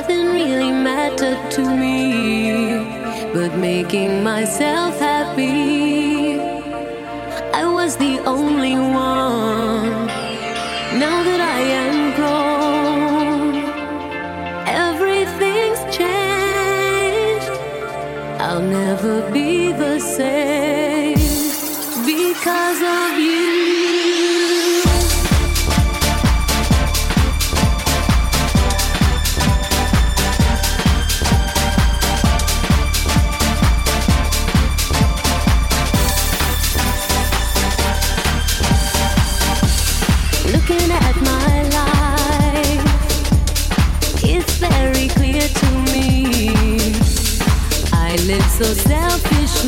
nothing really mattered to me but making myself happy. I was the only one. Now that I am grown, everything's changed. I'll never be the same.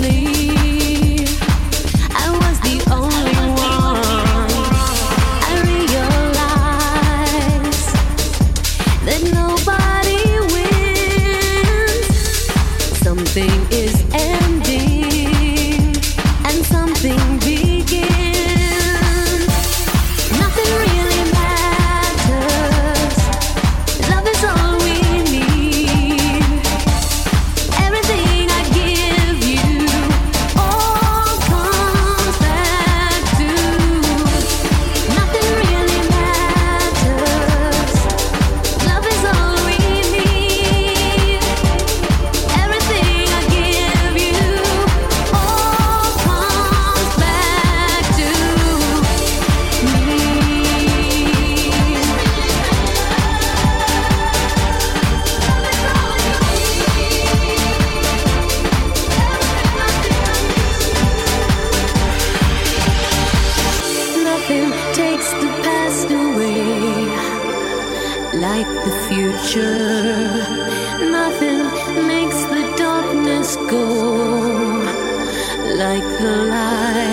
leave. like the future. Nothing makes the darkness go like the light.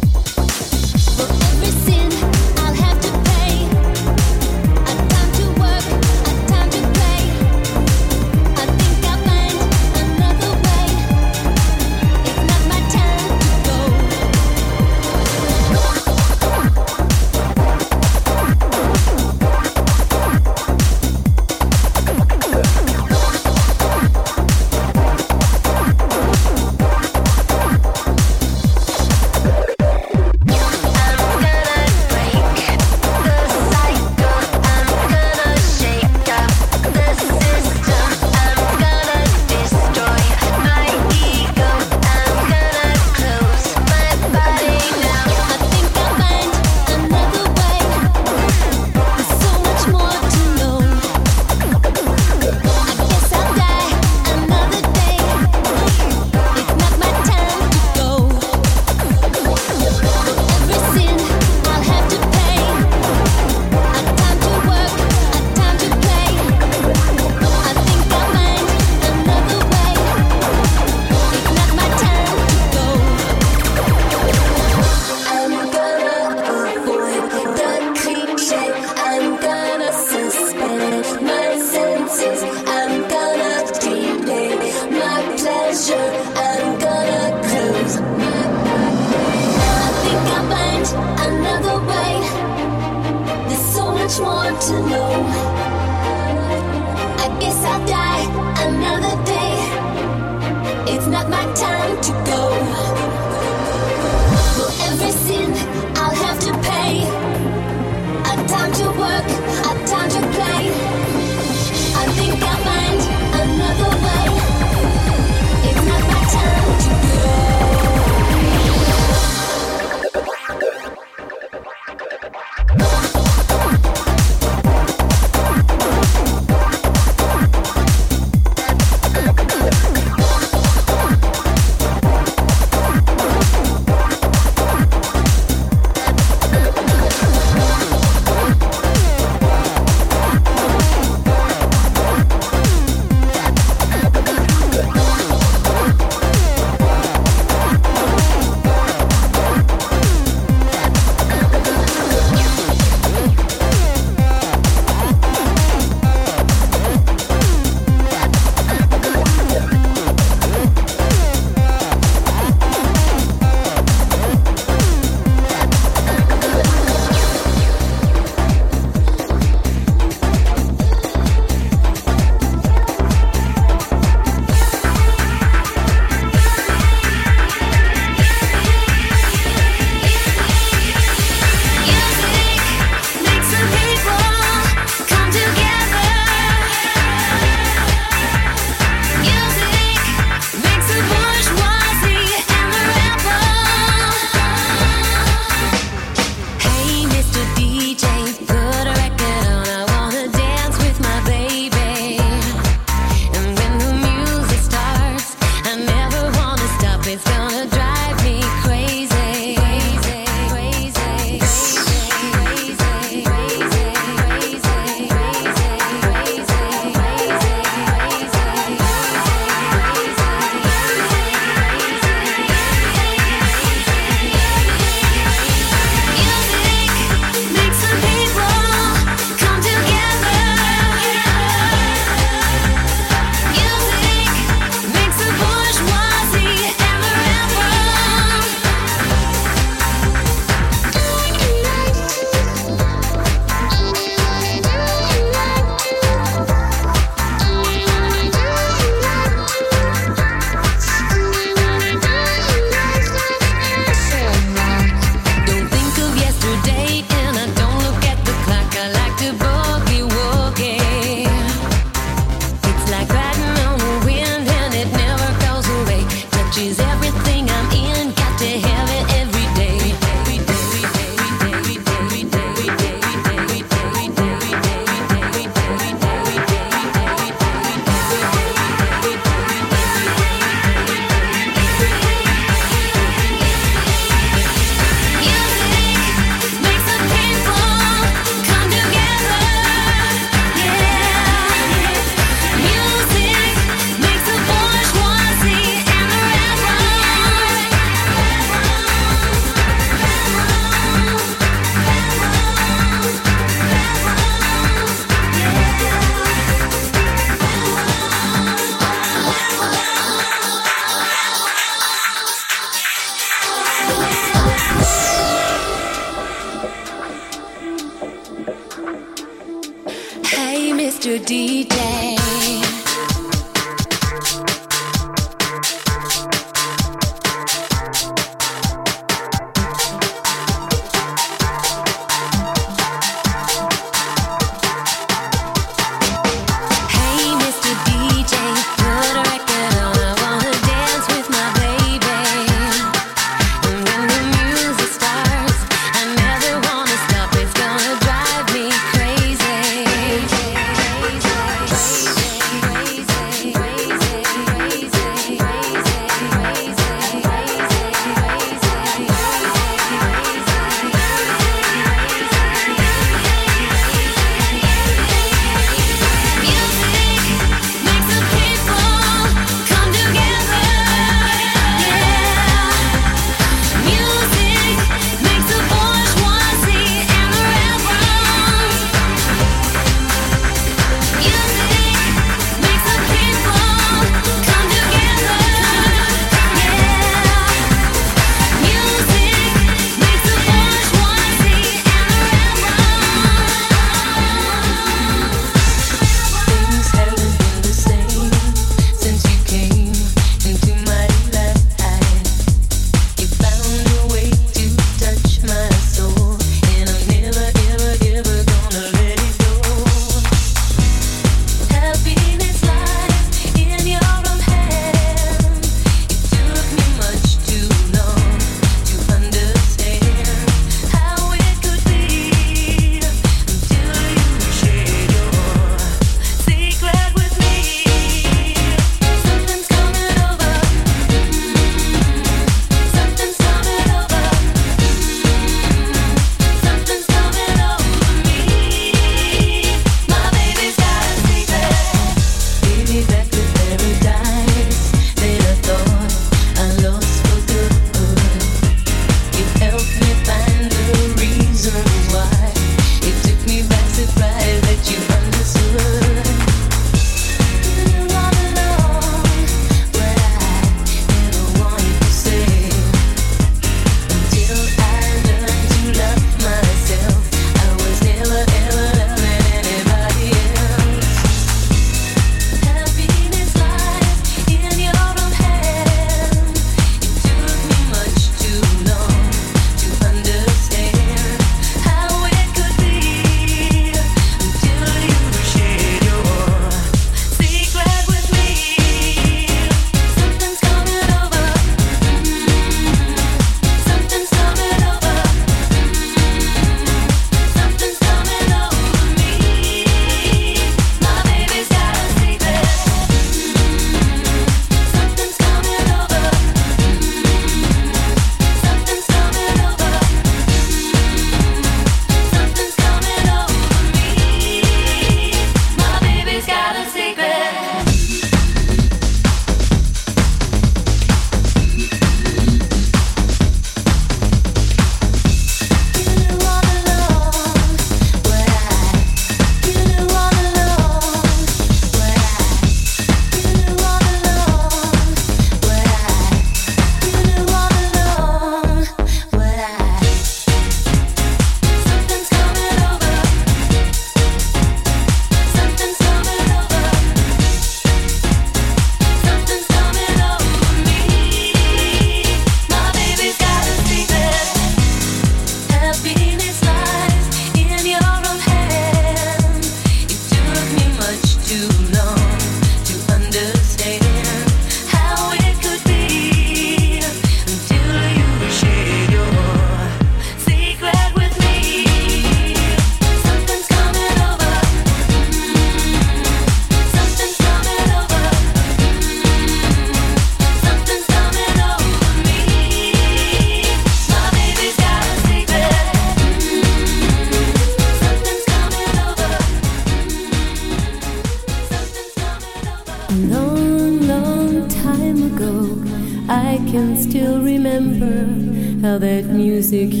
você que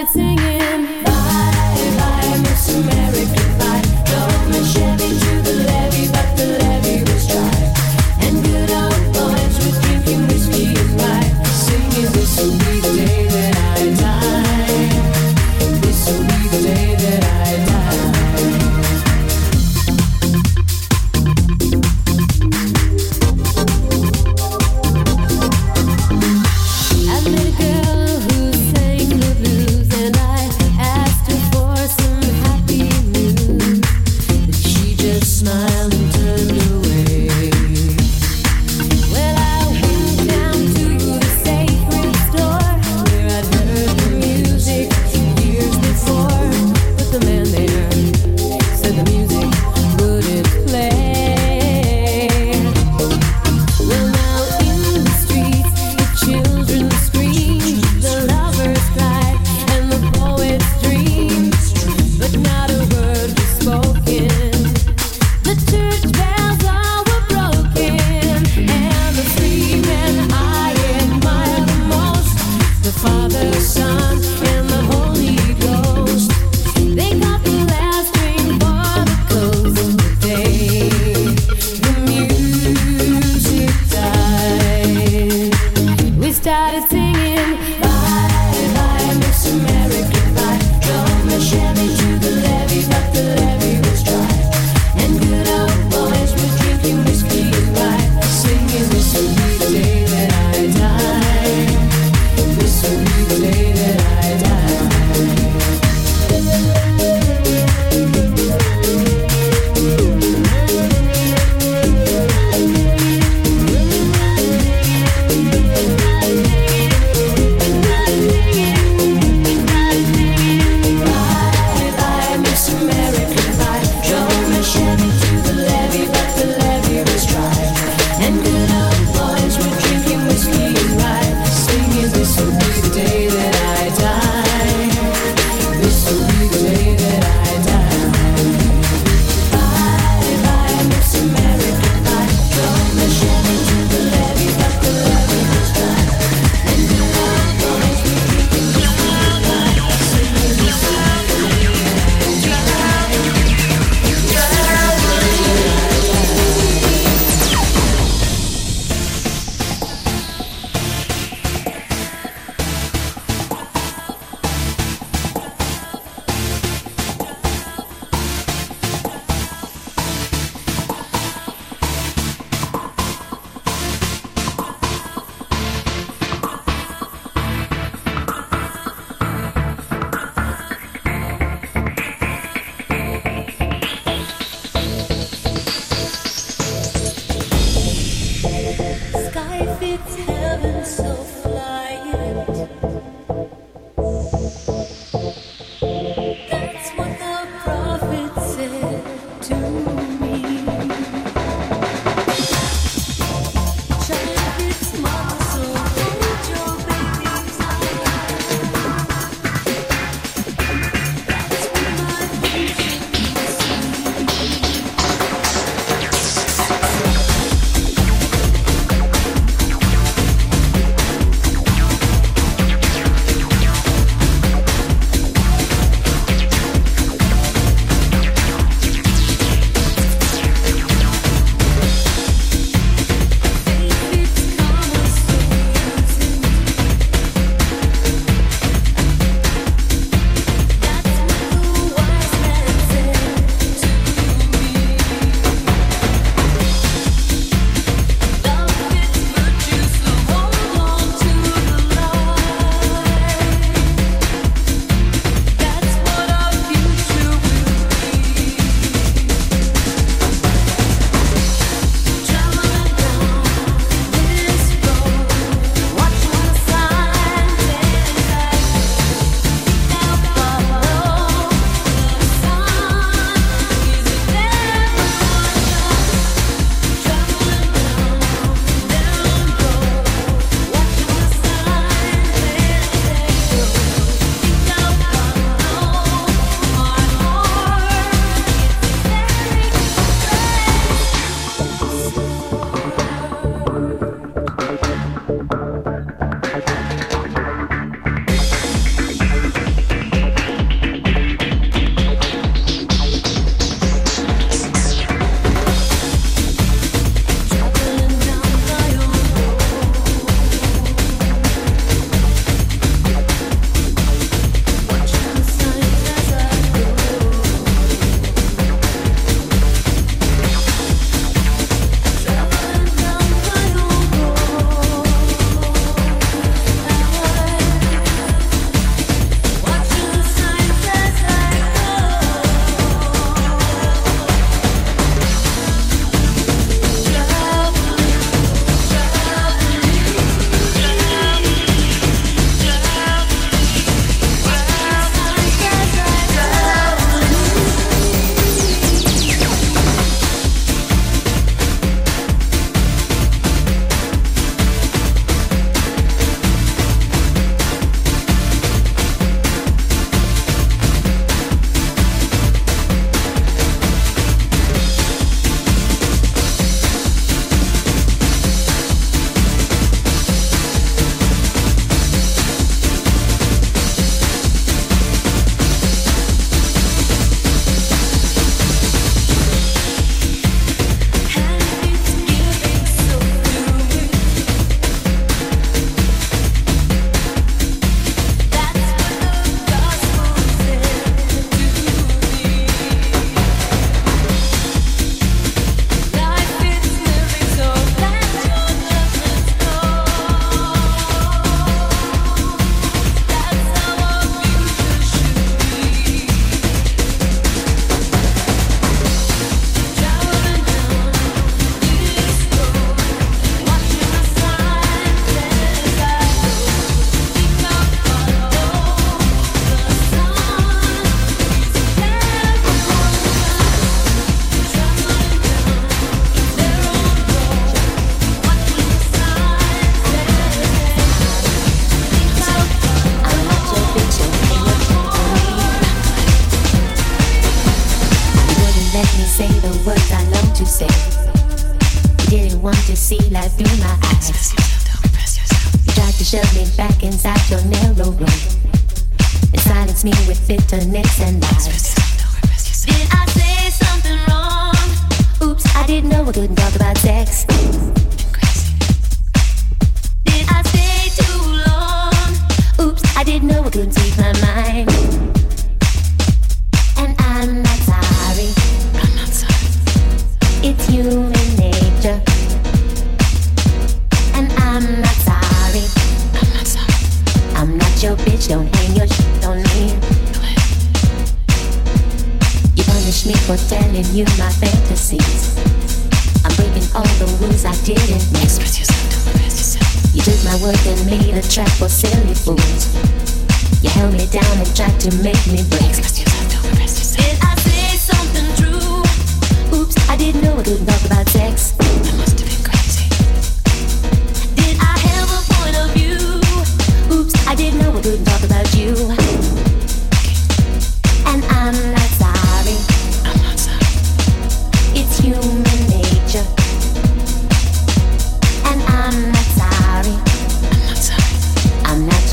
I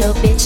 I'm not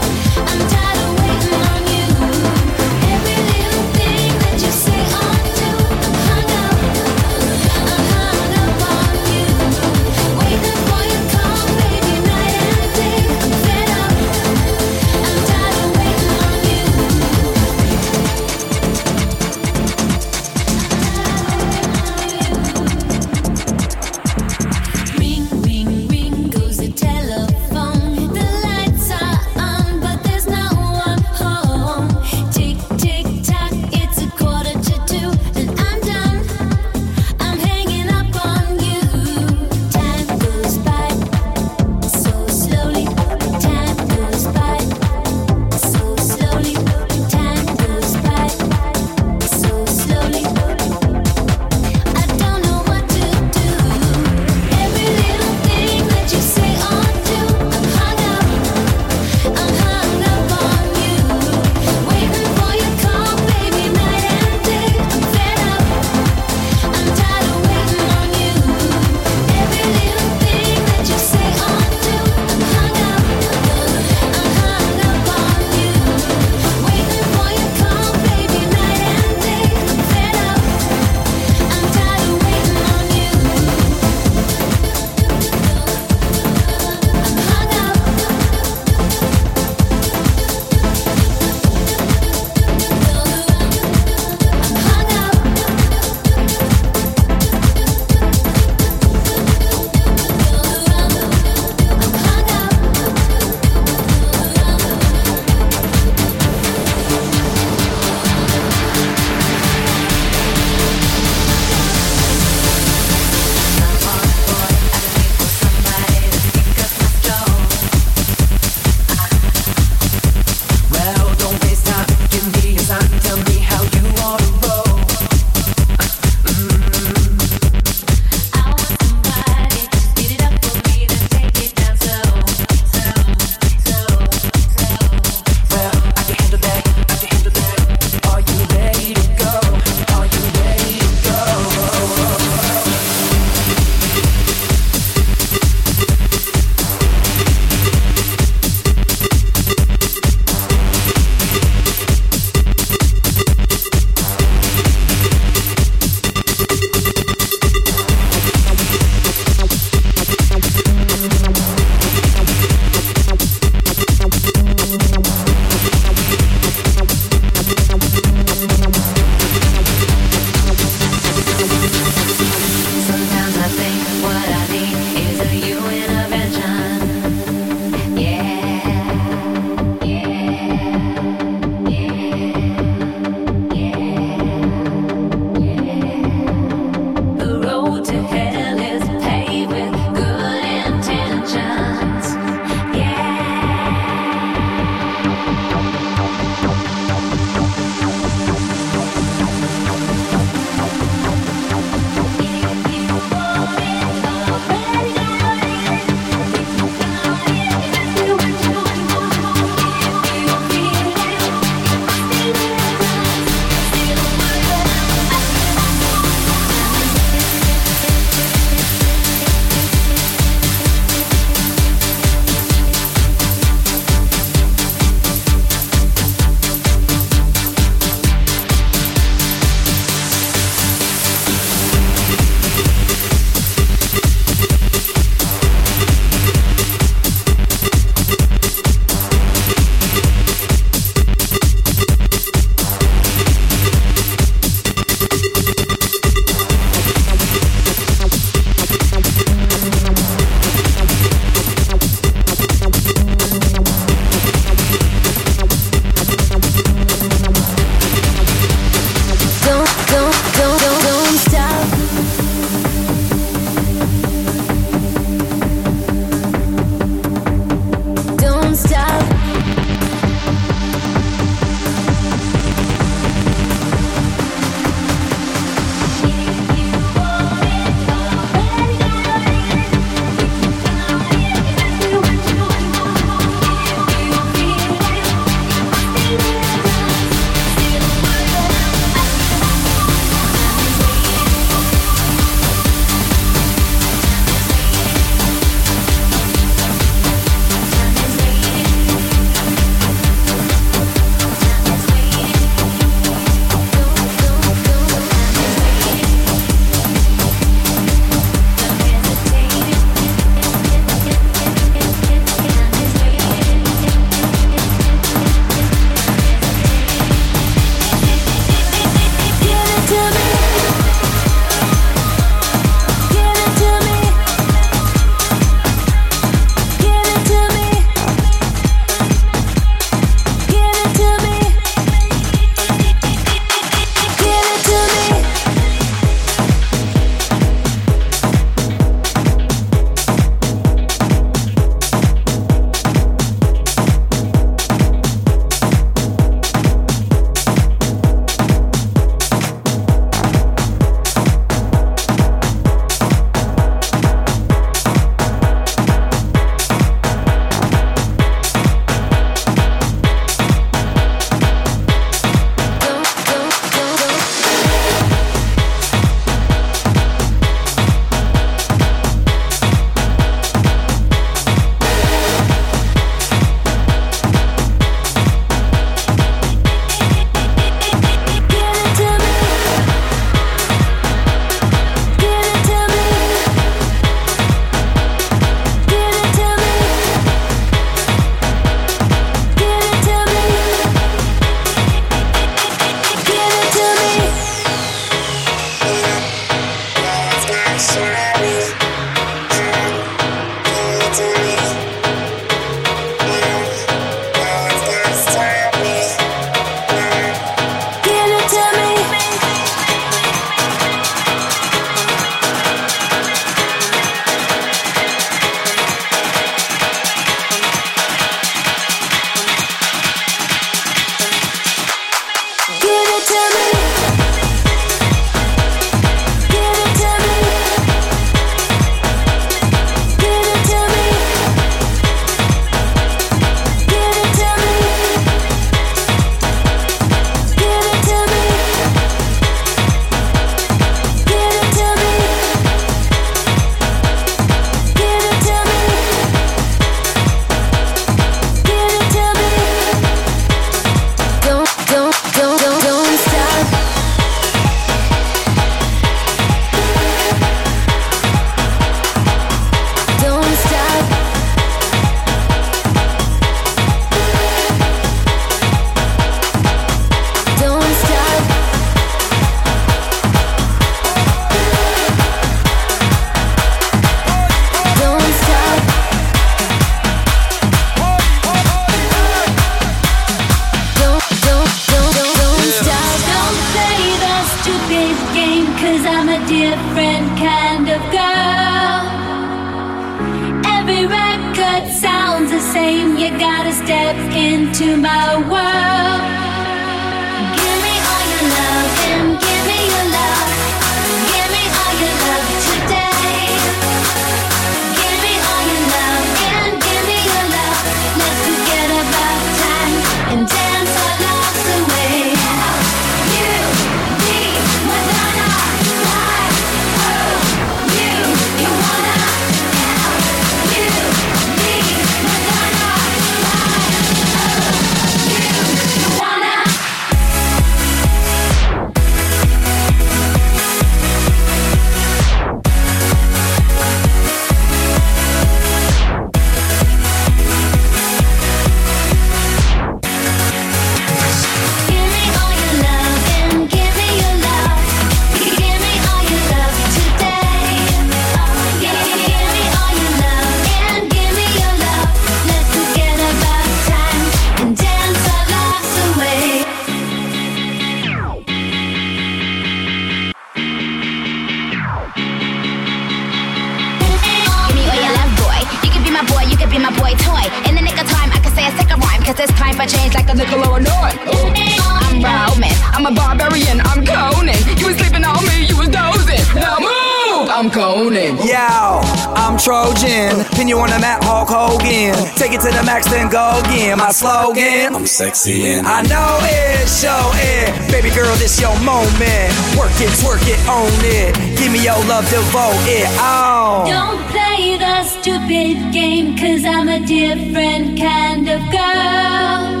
shit on it. Give me your love, devote it all. Don't play the stupid game, cause I'm a different kind of girl.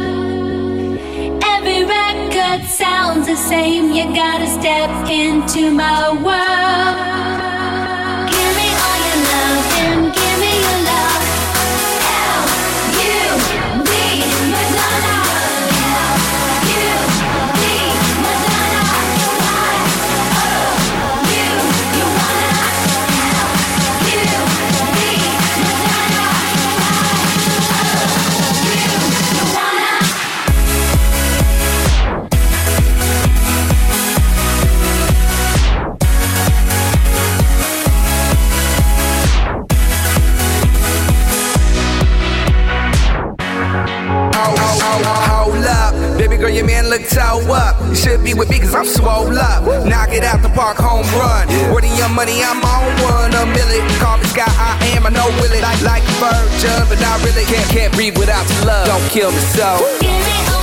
Every record sounds the same, you gotta step into my world. Girl, your man look toe up. You should be with me cause I'm swole up. Knock it out the park, home run. Where the young money, I'm on one. A million. Call me Sky, I am, I know will it. Like, like Virgin, but I really can't, can't breathe without your love. Don't kill me so.